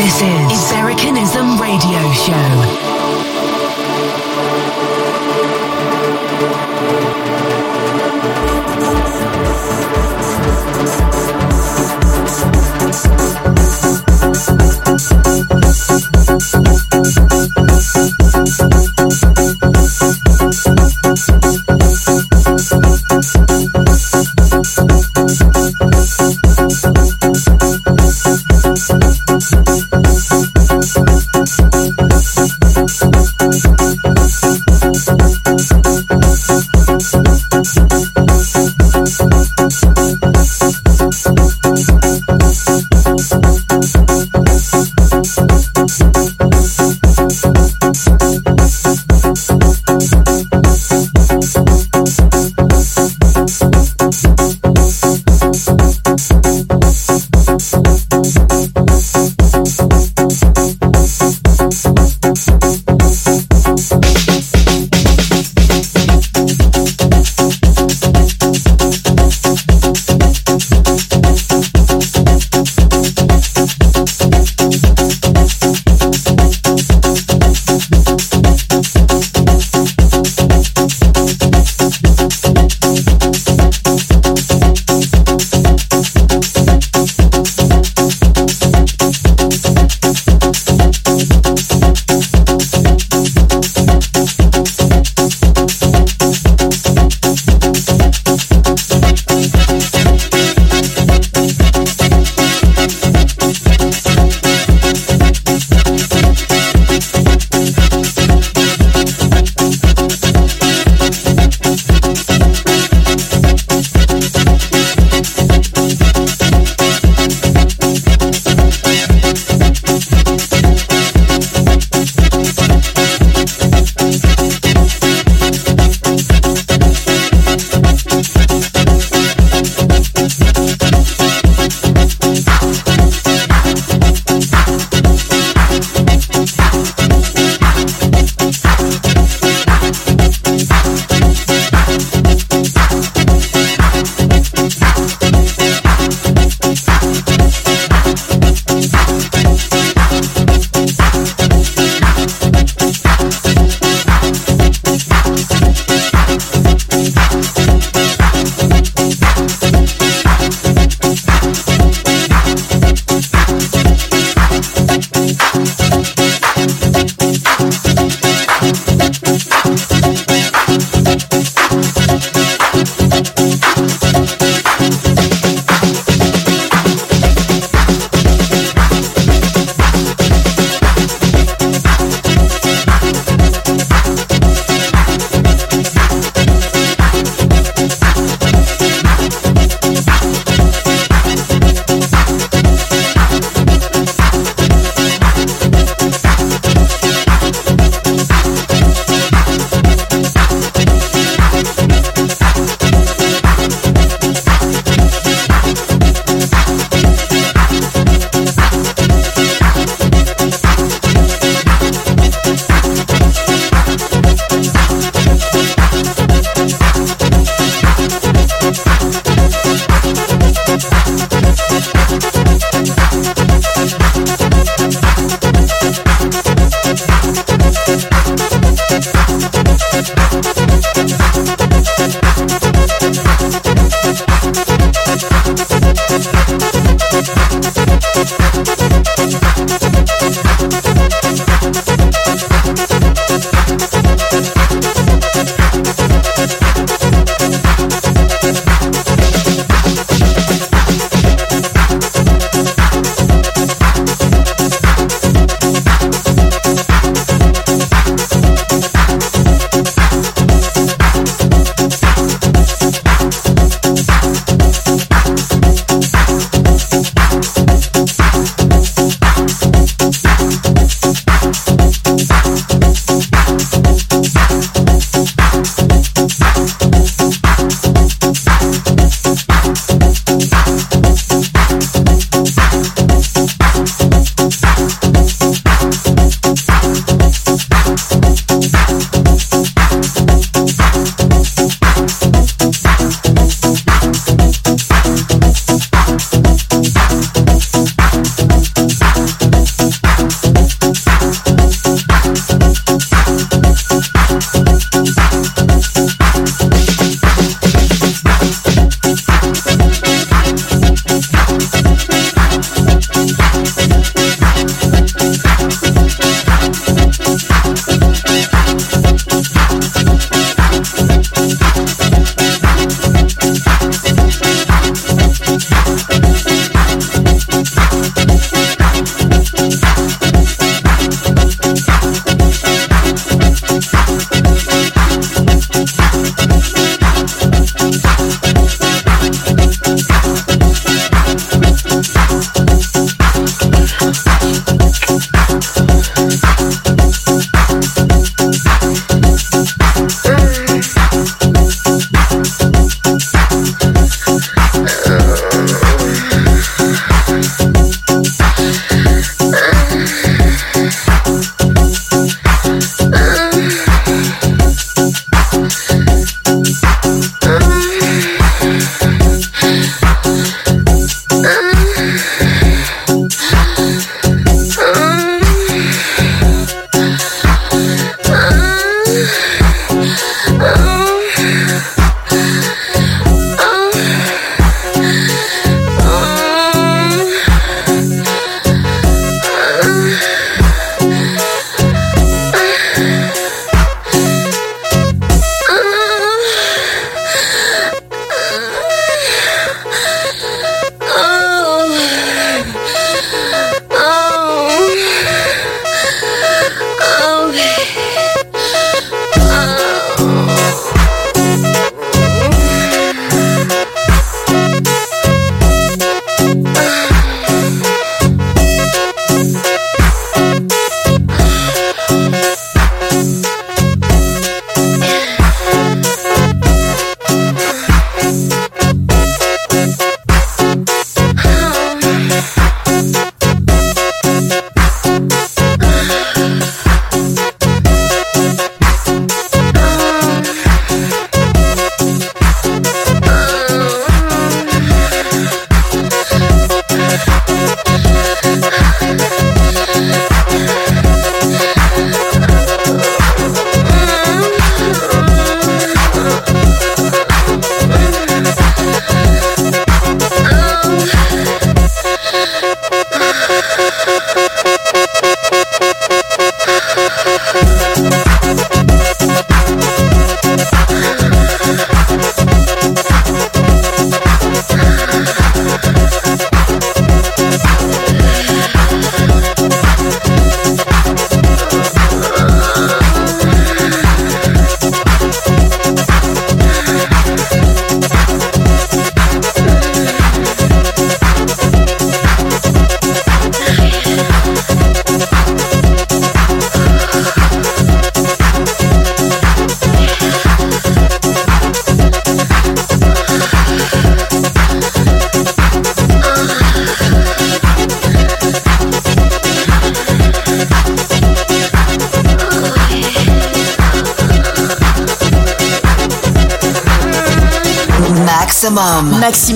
This is Americanism Radio Show.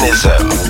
Mechanism.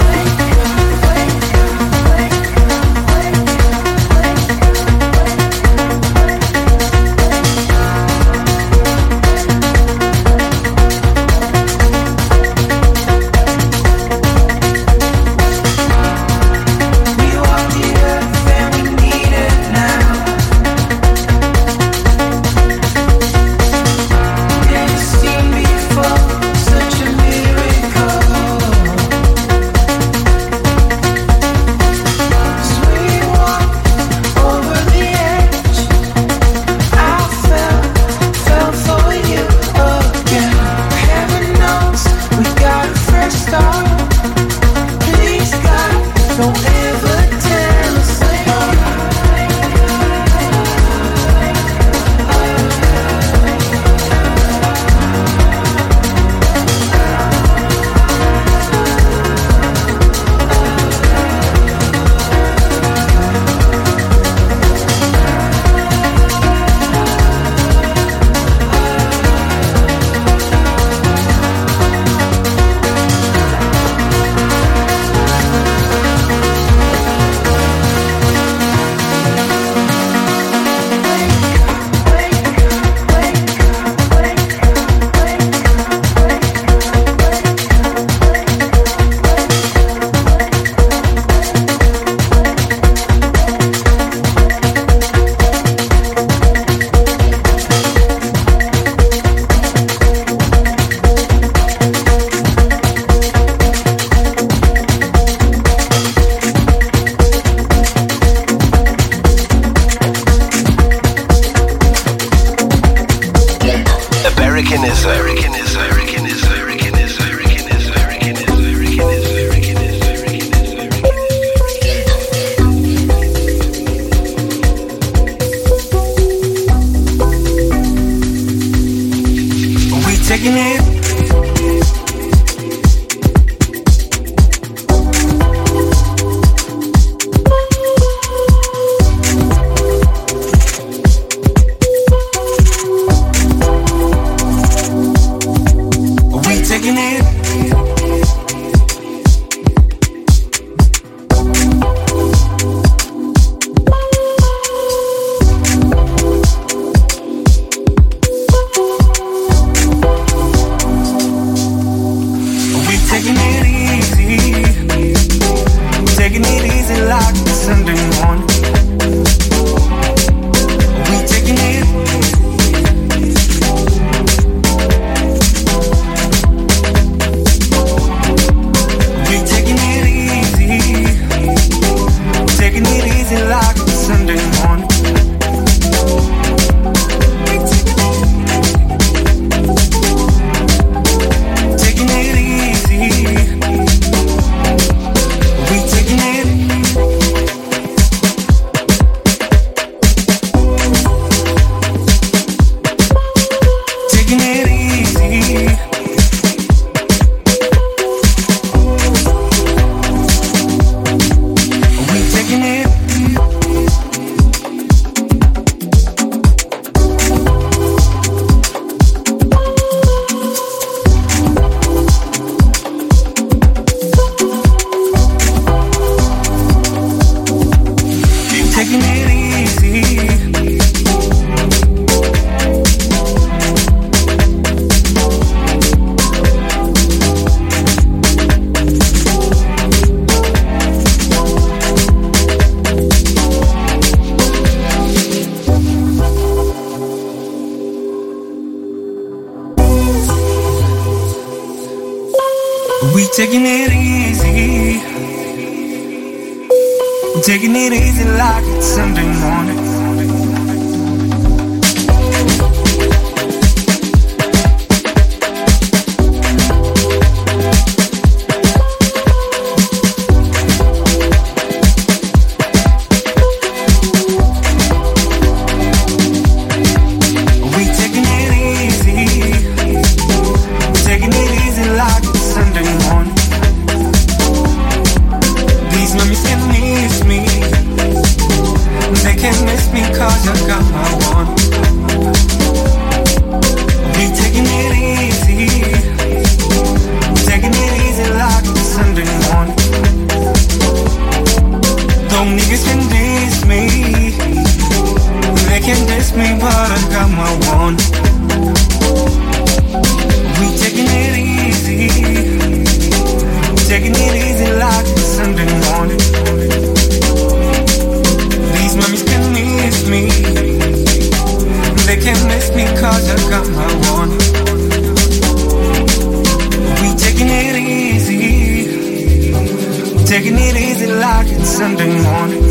Taking it easy like it's Sunday morning.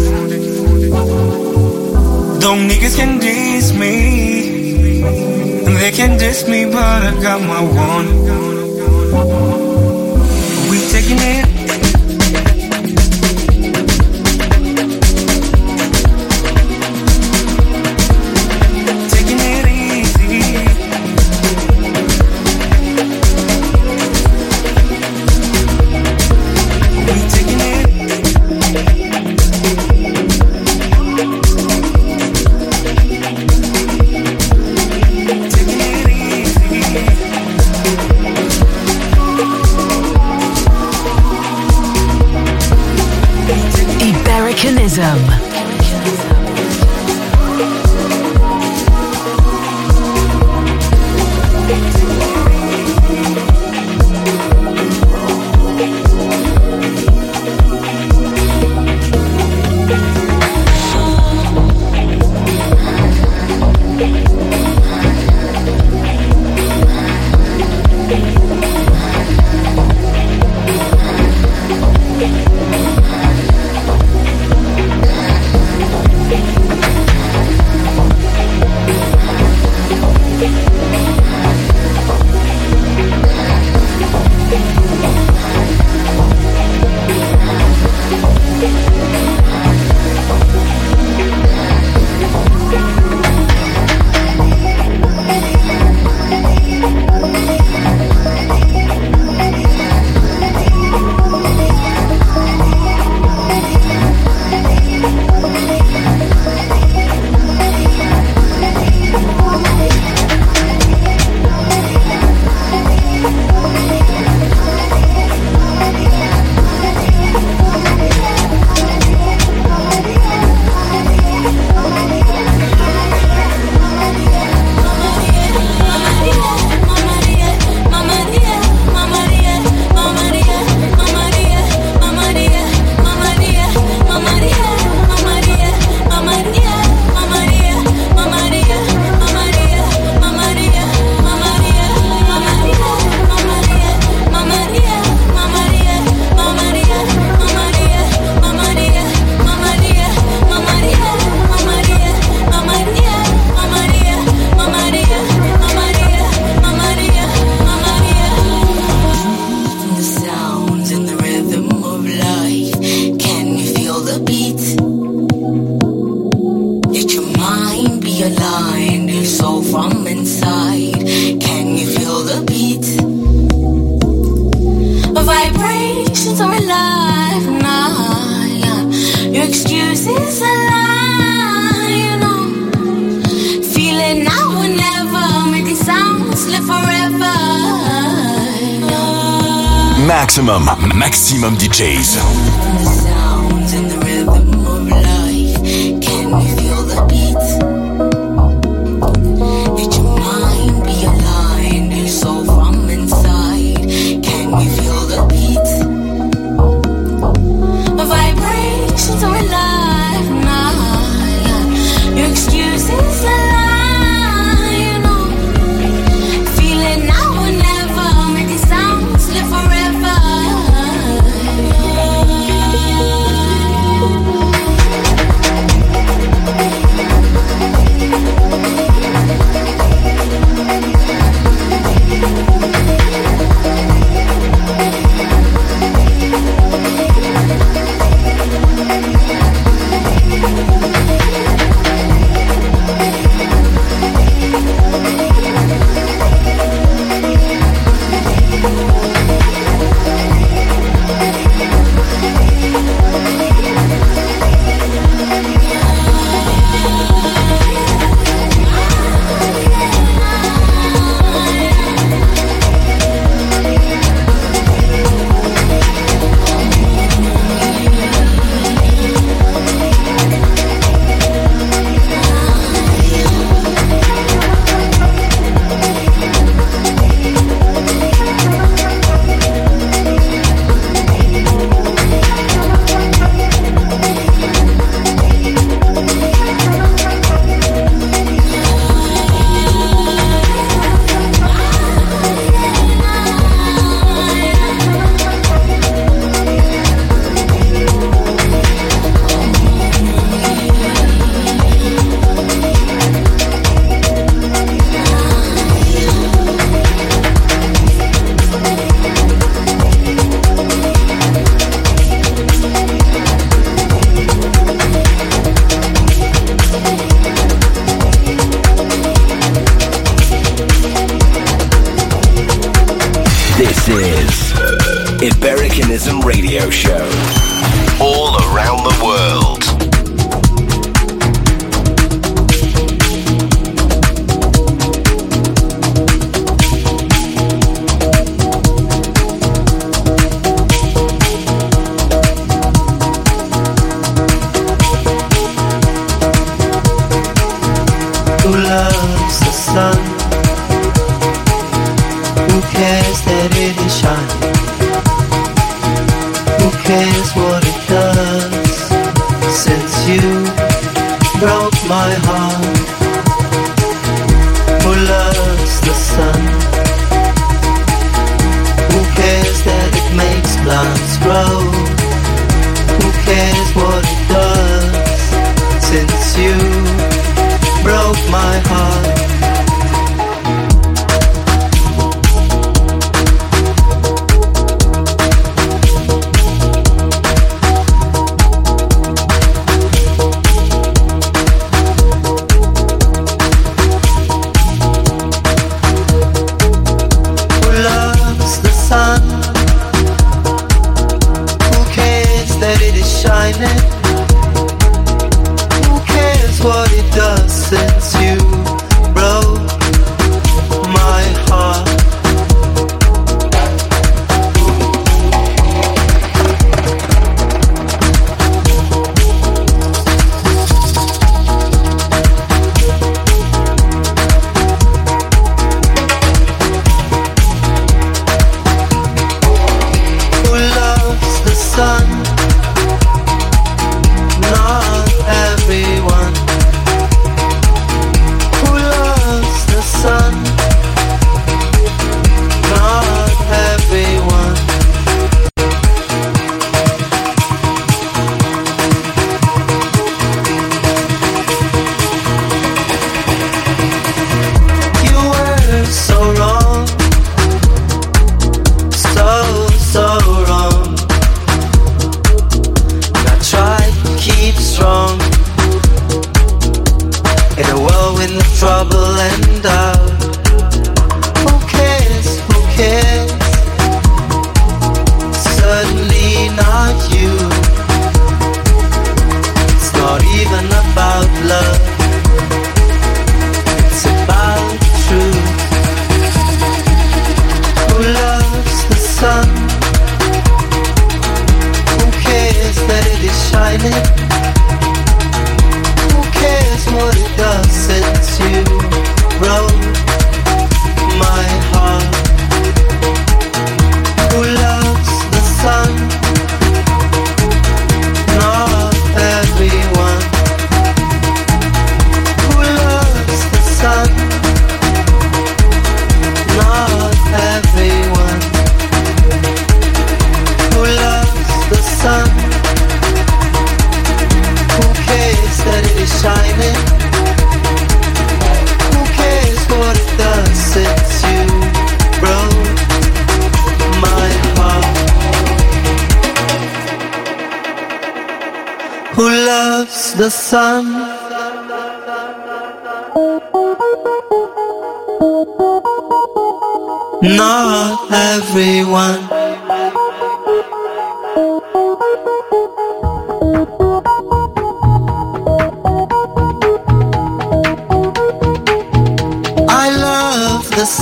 Don't niggas can diss me, they can diss me, but I got my warning. We taking it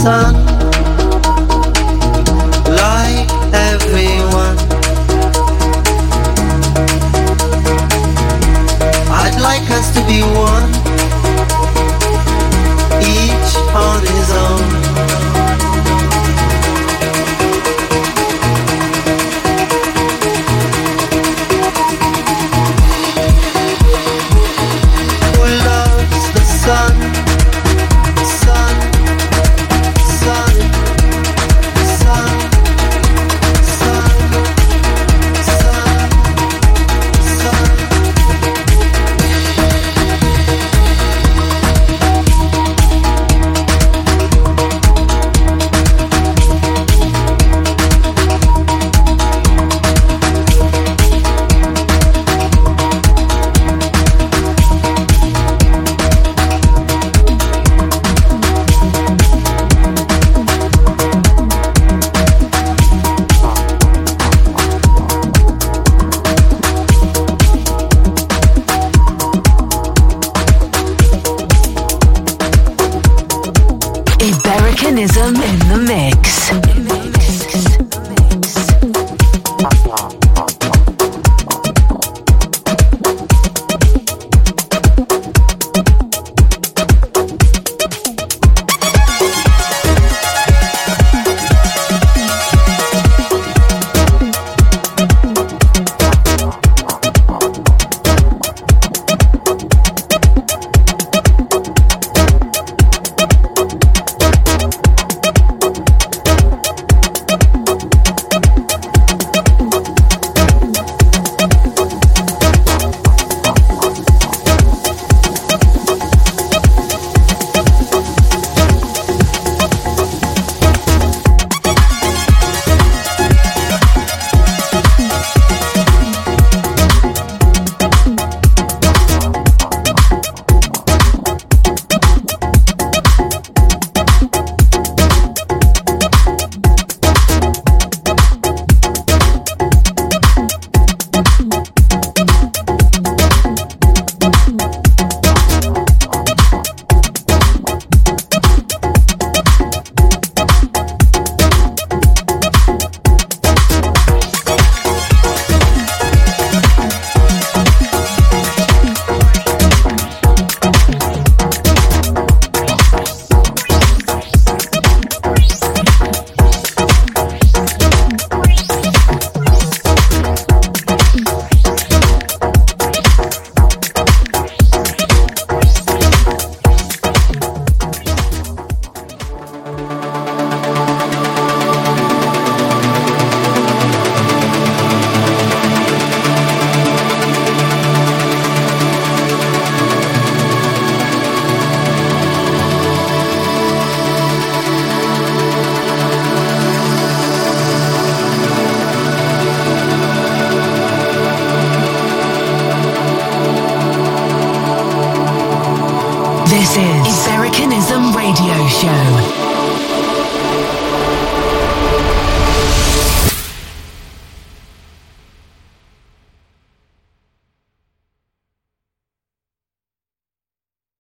sun